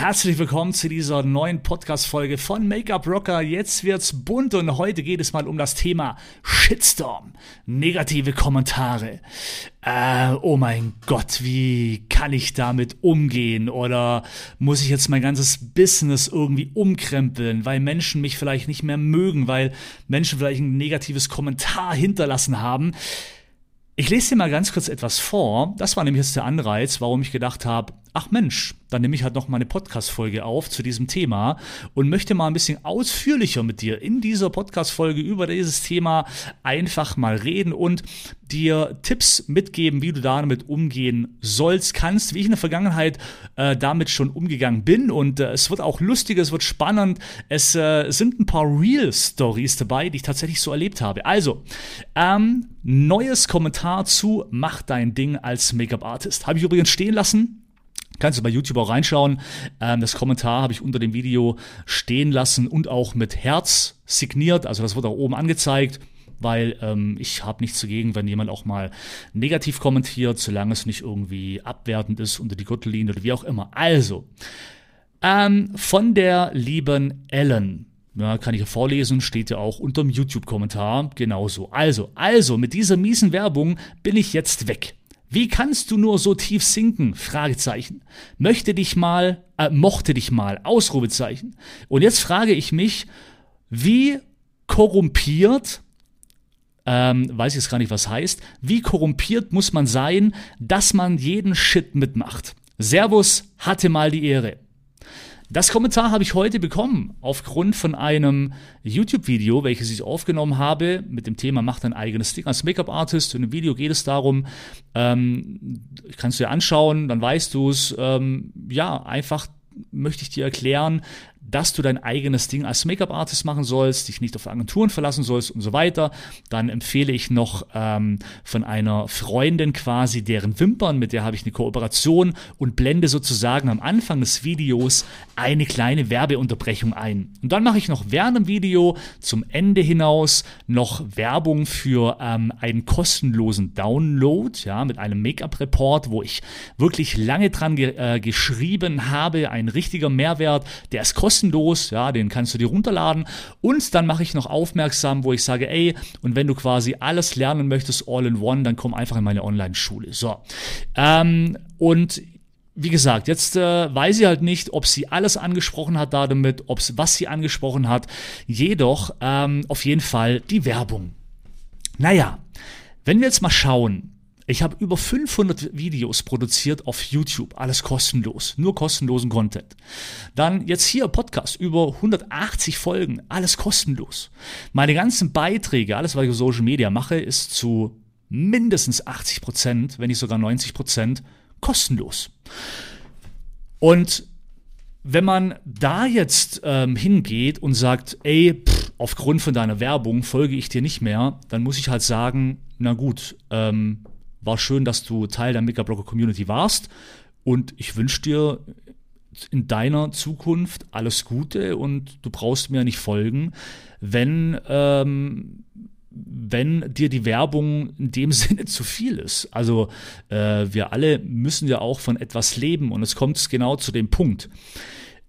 herzlich willkommen zu dieser neuen Podcast-Folge von Make-up Rocker. Jetzt wird's bunt und heute geht es mal um das Thema Shitstorm. Negative Kommentare. Äh, oh mein Gott, wie kann ich damit umgehen? Oder muss ich jetzt mein ganzes Business irgendwie umkrempeln, weil Menschen mich vielleicht nicht mehr mögen, weil Menschen vielleicht ein negatives Kommentar hinterlassen haben? Ich lese dir mal ganz kurz etwas vor. Das war nämlich jetzt der Anreiz, warum ich gedacht habe, ach Mensch, dann nehme ich halt noch mal eine Podcast-Folge auf zu diesem Thema und möchte mal ein bisschen ausführlicher mit dir in dieser Podcast-Folge über dieses Thema einfach mal reden und dir Tipps mitgeben, wie du damit umgehen sollst, kannst, wie ich in der Vergangenheit äh, damit schon umgegangen bin. Und äh, es wird auch lustig, es wird spannend. Es äh, sind ein paar Real-Stories dabei, die ich tatsächlich so erlebt habe. Also, ähm, neues Kommentar zu Mach dein Ding als Make-up-Artist. Habe ich übrigens stehen lassen Kannst du bei YouTube auch reinschauen. Ähm, das Kommentar habe ich unter dem Video stehen lassen und auch mit Herz signiert. Also das wird auch oben angezeigt, weil ähm, ich habe nichts dagegen, wenn jemand auch mal negativ kommentiert, solange es nicht irgendwie abwertend ist unter die Gürtellinie oder wie auch immer. Also, ähm, von der lieben Ellen. Ja, kann ich ja vorlesen, steht ja auch unter dem YouTube-Kommentar genauso. Also, also, mit dieser miesen Werbung bin ich jetzt weg. Wie kannst du nur so tief sinken? Fragezeichen. Möchte dich mal, äh, mochte dich mal, Ausrufezeichen. Und jetzt frage ich mich, wie korrumpiert, ähm, weiß ich jetzt gar nicht, was heißt, wie korrumpiert muss man sein, dass man jeden Shit mitmacht? Servus, hatte mal die Ehre. Das Kommentar habe ich heute bekommen aufgrund von einem YouTube-Video, welches ich aufgenommen habe mit dem Thema Mach dein eigenes Ding als Make-up-Artist. In dem Video geht es darum, ähm, kannst du dir anschauen, dann weißt du es. Ähm, ja, einfach möchte ich dir erklären, dass du dein eigenes Ding als Make-up-Artist machen sollst, dich nicht auf Agenturen verlassen sollst und so weiter. Dann empfehle ich noch ähm, von einer Freundin quasi deren Wimpern, mit der habe ich eine Kooperation und blende sozusagen am Anfang des Videos eine kleine Werbeunterbrechung ein. Und dann mache ich noch während dem Video zum Ende hinaus noch Werbung für ähm, einen kostenlosen Download, ja, mit einem Make-up-Report, wo ich wirklich lange dran ge äh, geschrieben habe, ein richtiger Mehrwert, der ist kostenlos kostenlos, ja, den kannst du dir runterladen. Und dann mache ich noch aufmerksam, wo ich sage, ey, und wenn du quasi alles lernen möchtest, all in one, dann komm einfach in meine Online-Schule. So. Ähm, und wie gesagt, jetzt äh, weiß ich halt nicht, ob sie alles angesprochen hat da damit, ob's, was sie angesprochen hat. Jedoch ähm, auf jeden Fall die Werbung. Naja, wenn wir jetzt mal schauen, ich habe über 500 Videos produziert auf YouTube, alles kostenlos, nur kostenlosen Content. Dann jetzt hier Podcast, über 180 Folgen, alles kostenlos. Meine ganzen Beiträge, alles was ich auf Social Media mache, ist zu mindestens 80 Prozent, wenn nicht sogar 90 Prozent kostenlos. Und wenn man da jetzt ähm, hingeht und sagt, ey, pff, aufgrund von deiner Werbung folge ich dir nicht mehr, dann muss ich halt sagen, na gut, ähm, war schön, dass du Teil der Mega Blogger Community warst. Und ich wünsche dir in deiner Zukunft alles Gute und du brauchst mir nicht folgen, wenn, ähm, wenn dir die Werbung in dem Sinne zu viel ist. Also äh, wir alle müssen ja auch von etwas leben und es kommt genau zu dem Punkt.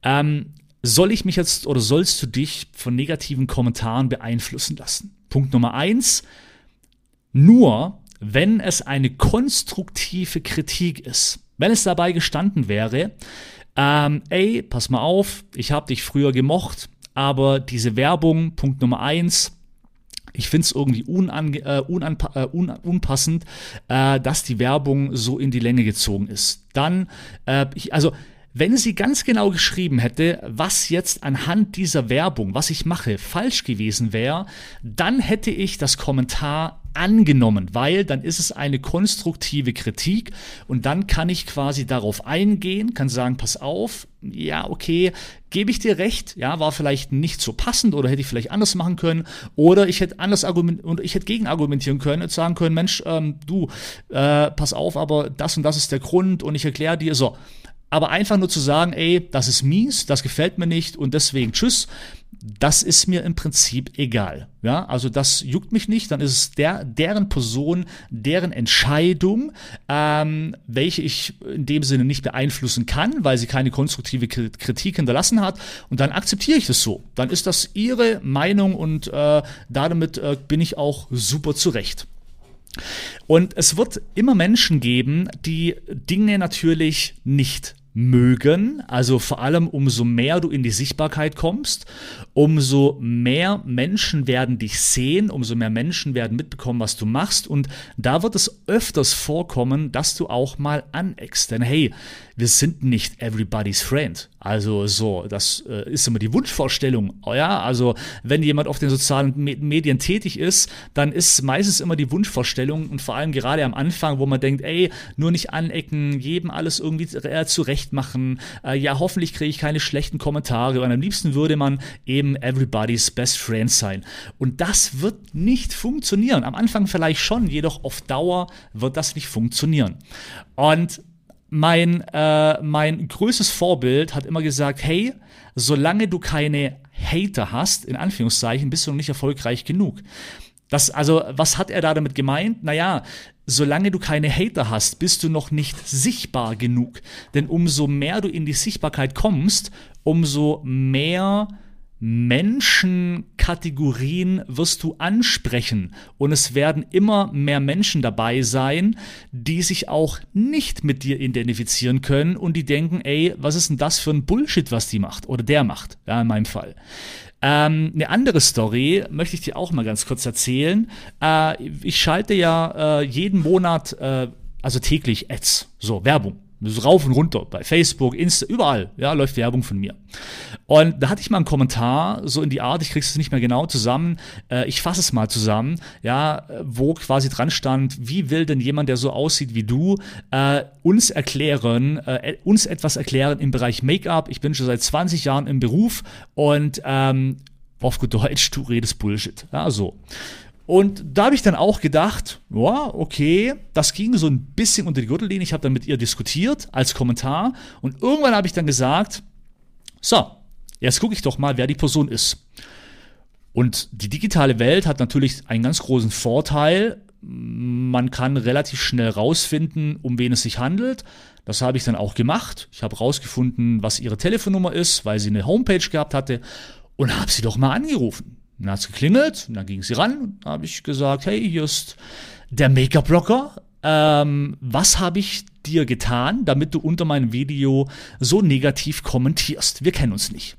Ähm, soll ich mich jetzt oder sollst du dich von negativen Kommentaren beeinflussen lassen? Punkt Nummer eins. Nur wenn es eine konstruktive Kritik ist. Wenn es dabei gestanden wäre, ähm, ey, pass mal auf, ich habe dich früher gemocht, aber diese Werbung, Punkt Nummer eins, ich finde es irgendwie unan, äh, äh, un, unpassend, äh, dass die Werbung so in die Länge gezogen ist. Dann, äh, ich, also wenn sie ganz genau geschrieben hätte, was jetzt anhand dieser Werbung, was ich mache, falsch gewesen wäre, dann hätte ich das Kommentar angenommen, weil dann ist es eine konstruktive Kritik und dann kann ich quasi darauf eingehen, kann sagen, pass auf, ja, okay, gebe ich dir recht, ja, war vielleicht nicht so passend oder hätte ich vielleicht anders machen können oder ich hätte anders argument und ich hätte gegen argumentieren können und sagen können, Mensch, ähm, du, äh, pass auf, aber das und das ist der Grund und ich erkläre dir so. Aber einfach nur zu sagen, ey, das ist mies, das gefällt mir nicht und deswegen tschüss, das ist mir im Prinzip egal. Ja, also das juckt mich nicht, dann ist es der, deren Person, deren Entscheidung, ähm, welche ich in dem Sinne nicht beeinflussen kann, weil sie keine konstruktive Kritik hinterlassen hat. Und dann akzeptiere ich das so. Dann ist das ihre Meinung und äh, damit äh, bin ich auch super zurecht. Und es wird immer Menschen geben, die Dinge natürlich nicht mögen. Also vor allem umso mehr du in die Sichtbarkeit kommst, umso mehr Menschen werden dich sehen, umso mehr Menschen werden mitbekommen, was du machst. Und da wird es öfters vorkommen, dass du auch mal aneckst. Denn hey, wir sind nicht everybody's friend. Also so, das äh, ist immer die Wunschvorstellung. Ja, also wenn jemand auf den sozialen Medien tätig ist, dann ist meistens immer die Wunschvorstellung und vor allem gerade am Anfang, wo man denkt, ey, nur nicht anecken, jedem alles irgendwie äh, zurecht machen. Äh, ja, hoffentlich kriege ich keine schlechten Kommentare und am liebsten würde man eben everybody's best friend sein. Und das wird nicht funktionieren. Am Anfang vielleicht schon, jedoch auf Dauer wird das nicht funktionieren. Und mein, äh, mein größtes Vorbild hat immer gesagt, hey, solange du keine Hater hast, in Anführungszeichen, bist du noch nicht erfolgreich genug. Das, also, was hat er da damit gemeint? Naja, solange du keine Hater hast, bist du noch nicht sichtbar genug. Denn umso mehr du in die Sichtbarkeit kommst, umso mehr Menschenkategorien wirst du ansprechen und es werden immer mehr Menschen dabei sein, die sich auch nicht mit dir identifizieren können und die denken, ey, was ist denn das für ein Bullshit, was die macht oder der macht, ja, in meinem Fall. Ähm, eine andere Story möchte ich dir auch mal ganz kurz erzählen. Äh, ich schalte ja äh, jeden Monat, äh, also täglich Ads, so Werbung rauf und runter bei Facebook, Insta, überall, ja, läuft Werbung von mir. Und da hatte ich mal einen Kommentar, so in die Art, ich krieg's es nicht mehr genau zusammen, äh, ich fasse es mal zusammen, ja, wo quasi dran stand, wie will denn jemand, der so aussieht wie du, äh, uns erklären, äh, uns etwas erklären im Bereich Make-up. Ich bin schon seit 20 Jahren im Beruf und ähm, auf gut Deutsch, du redest Bullshit. Ja, so. Und da habe ich dann auch gedacht, ja, okay, das ging so ein bisschen unter die Gürtellinie. Ich habe dann mit ihr diskutiert als Kommentar und irgendwann habe ich dann gesagt, so, jetzt gucke ich doch mal, wer die Person ist. Und die digitale Welt hat natürlich einen ganz großen Vorteil. Man kann relativ schnell rausfinden, um wen es sich handelt. Das habe ich dann auch gemacht. Ich habe rausgefunden, was ihre Telefonnummer ist, weil sie eine Homepage gehabt hatte und habe sie doch mal angerufen. Dann hat es geklingelt und dann ging sie ran und habe ich gesagt, hey, hier ist der Make-up-Rocker. Ähm, was habe ich dir getan, damit du unter meinem Video so negativ kommentierst? Wir kennen uns nicht.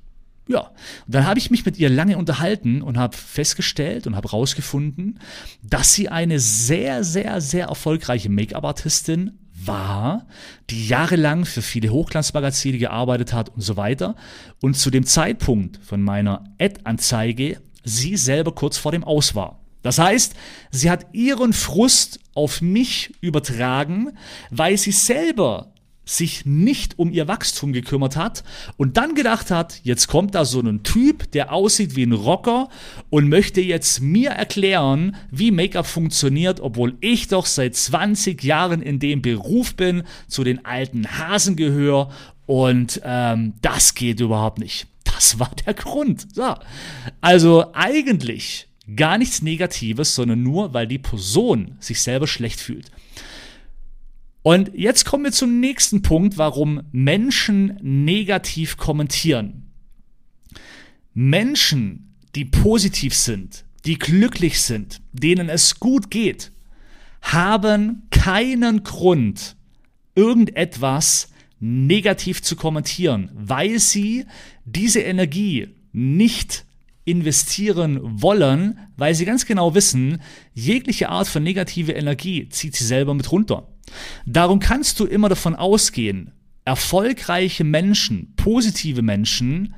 Ja, und dann habe ich mich mit ihr lange unterhalten und habe festgestellt und habe rausgefunden, dass sie eine sehr, sehr, sehr erfolgreiche Make-up-Artistin war, die jahrelang für viele Hochglanzmagazine gearbeitet hat und so weiter. Und zu dem Zeitpunkt von meiner Ad-Anzeige sie selber kurz vor dem Aus war. Das heißt, sie hat ihren Frust auf mich übertragen, weil sie selber sich nicht um ihr Wachstum gekümmert hat und dann gedacht hat, jetzt kommt da so ein Typ, der aussieht wie ein Rocker und möchte jetzt mir erklären, wie Make-up funktioniert, obwohl ich doch seit 20 Jahren in dem Beruf bin, zu den alten Hasen gehöre und ähm, das geht überhaupt nicht. Das war der Grund. So. Also eigentlich gar nichts Negatives, sondern nur, weil die Person sich selber schlecht fühlt. Und jetzt kommen wir zum nächsten Punkt, warum Menschen negativ kommentieren. Menschen, die positiv sind, die glücklich sind, denen es gut geht, haben keinen Grund, irgendetwas negativ zu kommentieren, weil sie diese Energie nicht investieren wollen, weil sie ganz genau wissen, jegliche Art von negative Energie zieht sie selber mit runter. Darum kannst du immer davon ausgehen, erfolgreiche Menschen, positive Menschen,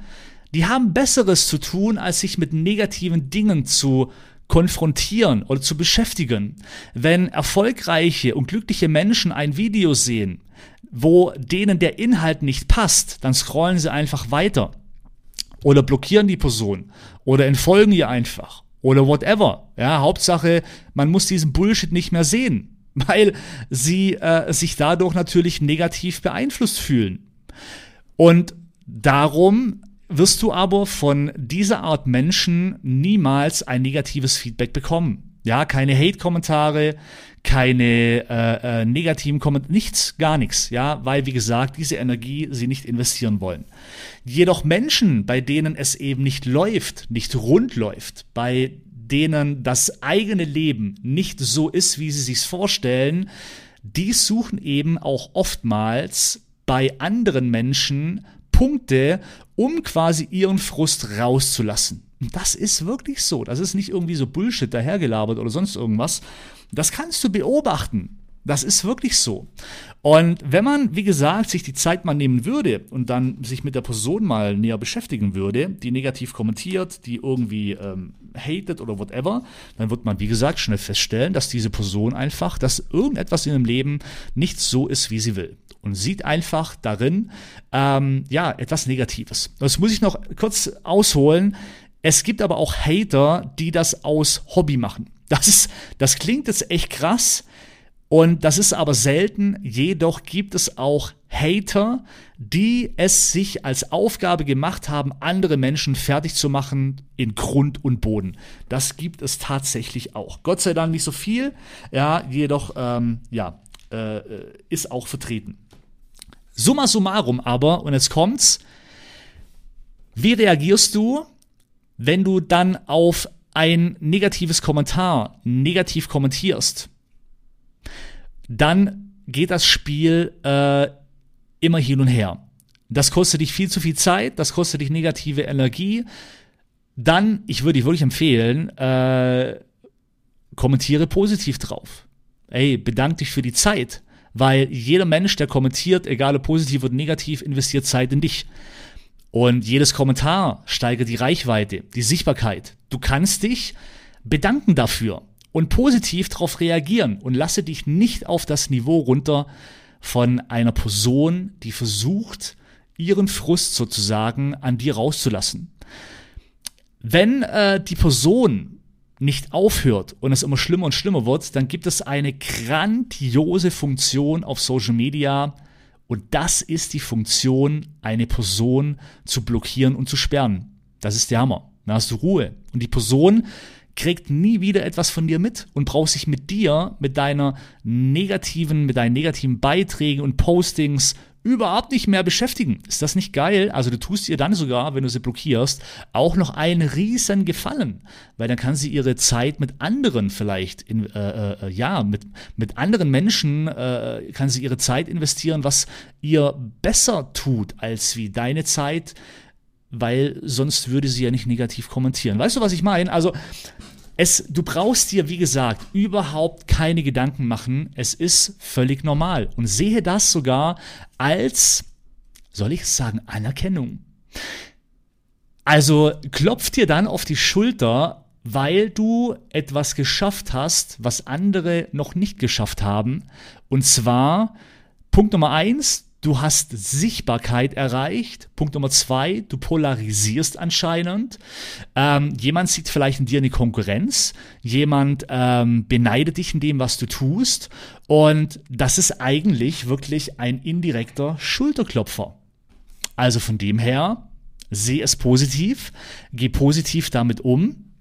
die haben Besseres zu tun, als sich mit negativen Dingen zu konfrontieren oder zu beschäftigen. Wenn erfolgreiche und glückliche Menschen ein Video sehen, wo denen der Inhalt nicht passt, dann scrollen sie einfach weiter. Oder blockieren die Person. Oder entfolgen ihr einfach. Oder whatever. Ja, Hauptsache, man muss diesen Bullshit nicht mehr sehen. Weil sie äh, sich dadurch natürlich negativ beeinflusst fühlen. Und darum wirst du aber von dieser Art Menschen niemals ein negatives Feedback bekommen. Ja, keine Hate-Kommentare, keine äh, äh, negativen Kommentare, nichts, gar nichts, ja, weil wie gesagt, diese Energie sie nicht investieren wollen. Jedoch Menschen, bei denen es eben nicht läuft, nicht rund läuft, bei denen das eigene Leben nicht so ist, wie sie sich's vorstellen, die suchen eben auch oftmals bei anderen Menschen Punkte, um quasi ihren Frust rauszulassen. Und das ist wirklich so. Das ist nicht irgendwie so Bullshit dahergelabert oder sonst irgendwas. Das kannst du beobachten. Das ist wirklich so. Und wenn man, wie gesagt, sich die Zeit mal nehmen würde und dann sich mit der Person mal näher beschäftigen würde, die negativ kommentiert, die irgendwie ähm, hatet oder whatever, dann wird man, wie gesagt, schnell feststellen, dass diese Person einfach, dass irgendetwas in ihrem Leben nicht so ist, wie sie will. Und sieht einfach darin, ähm, ja, etwas Negatives. Das muss ich noch kurz ausholen. Es gibt aber auch Hater, die das aus Hobby machen. Das ist, das klingt jetzt echt krass. Und das ist aber selten, jedoch gibt es auch Hater, die es sich als Aufgabe gemacht haben, andere Menschen fertig zu machen in Grund und Boden. Das gibt es tatsächlich auch. Gott sei Dank nicht so viel, ja, jedoch, ähm, ja, äh, ist auch vertreten. Summa summarum aber, und jetzt kommt's, wie reagierst du, wenn du dann auf ein negatives Kommentar negativ kommentierst? Dann geht das Spiel äh, immer hin und her. Das kostet dich viel zu viel Zeit, das kostet dich negative Energie. Dann, ich würde dich wirklich empfehlen, äh, kommentiere positiv drauf. Ey, bedank dich für die Zeit, weil jeder Mensch, der kommentiert, egal ob positiv oder negativ, investiert Zeit in dich. Und jedes Kommentar steigert die Reichweite, die Sichtbarkeit. Du kannst dich bedanken dafür und positiv darauf reagieren und lasse dich nicht auf das Niveau runter von einer Person, die versucht, ihren Frust sozusagen an dir rauszulassen. Wenn äh, die Person nicht aufhört und es immer schlimmer und schlimmer wird, dann gibt es eine grandiose Funktion auf Social Media und das ist die Funktion, eine Person zu blockieren und zu sperren. Das ist der Hammer. Da hast du Ruhe. Und die Person kriegt nie wieder etwas von dir mit und braucht sich mit dir, mit deiner negativen, mit deinen negativen Beiträgen und Postings überhaupt nicht mehr beschäftigen. Ist das nicht geil? Also du tust ihr dann sogar, wenn du sie blockierst, auch noch einen riesen Gefallen, weil dann kann sie ihre Zeit mit anderen vielleicht, in, äh, äh, ja, mit, mit anderen Menschen äh, kann sie ihre Zeit investieren, was ihr besser tut, als wie deine Zeit weil sonst würde sie ja nicht negativ kommentieren. Weißt du, was ich meine? Also, es, du brauchst dir, wie gesagt, überhaupt keine Gedanken machen. Es ist völlig normal. Und sehe das sogar als, soll ich sagen, Anerkennung. Also klopf dir dann auf die Schulter, weil du etwas geschafft hast, was andere noch nicht geschafft haben. Und zwar, Punkt Nummer eins, Du hast Sichtbarkeit erreicht. Punkt Nummer zwei, du polarisierst anscheinend. Ähm, jemand sieht vielleicht in dir eine Konkurrenz. Jemand ähm, beneidet dich in dem, was du tust. Und das ist eigentlich wirklich ein indirekter Schulterklopfer. Also von dem her, sehe es positiv, geh positiv damit um.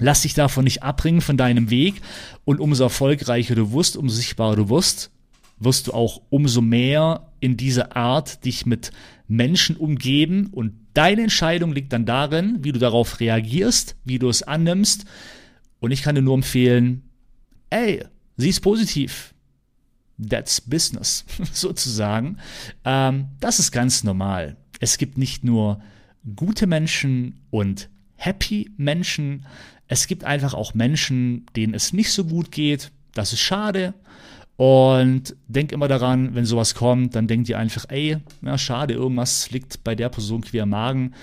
Lass dich davon nicht abbringen von deinem Weg und umso erfolgreicher du wirst, umso sichtbarer du wirst, wirst du auch umso mehr in dieser Art dich mit Menschen umgeben und deine Entscheidung liegt dann darin, wie du darauf reagierst, wie du es annimmst. Und ich kann dir nur empfehlen, ey, sieh es positiv. That's business, sozusagen. Ähm, das ist ganz normal. Es gibt nicht nur gute Menschen und happy Menschen. Es gibt einfach auch Menschen, denen es nicht so gut geht. Das ist schade. Und denk immer daran, wenn sowas kommt, dann denkt ihr einfach, ey, ja, schade, irgendwas liegt bei der Person quer im Magen.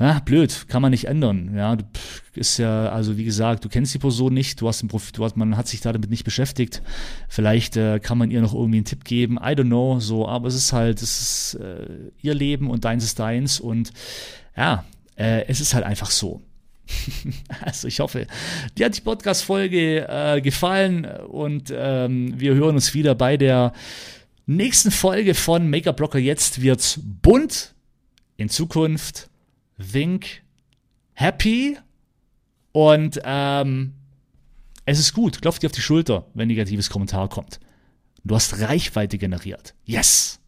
Ja, blöd, kann man nicht ändern. Ja, ist ja, also wie gesagt, du kennst die Person nicht, du hast ein Profil, du hast, man hat sich damit nicht beschäftigt. Vielleicht äh, kann man ihr noch irgendwie einen Tipp geben, I don't know, so, aber es ist halt, es ist äh, ihr Leben und deins ist deins und ja, äh, es ist halt einfach so. Also ich hoffe, dir hat die Podcast-Folge äh, gefallen und ähm, wir hören uns wieder bei der nächsten Folge von Make-up Blocker jetzt wird's bunt. In Zukunft Wink Happy und ähm, es ist gut. Klopft dir auf die Schulter, wenn negatives Kommentar kommt. Du hast Reichweite generiert. Yes!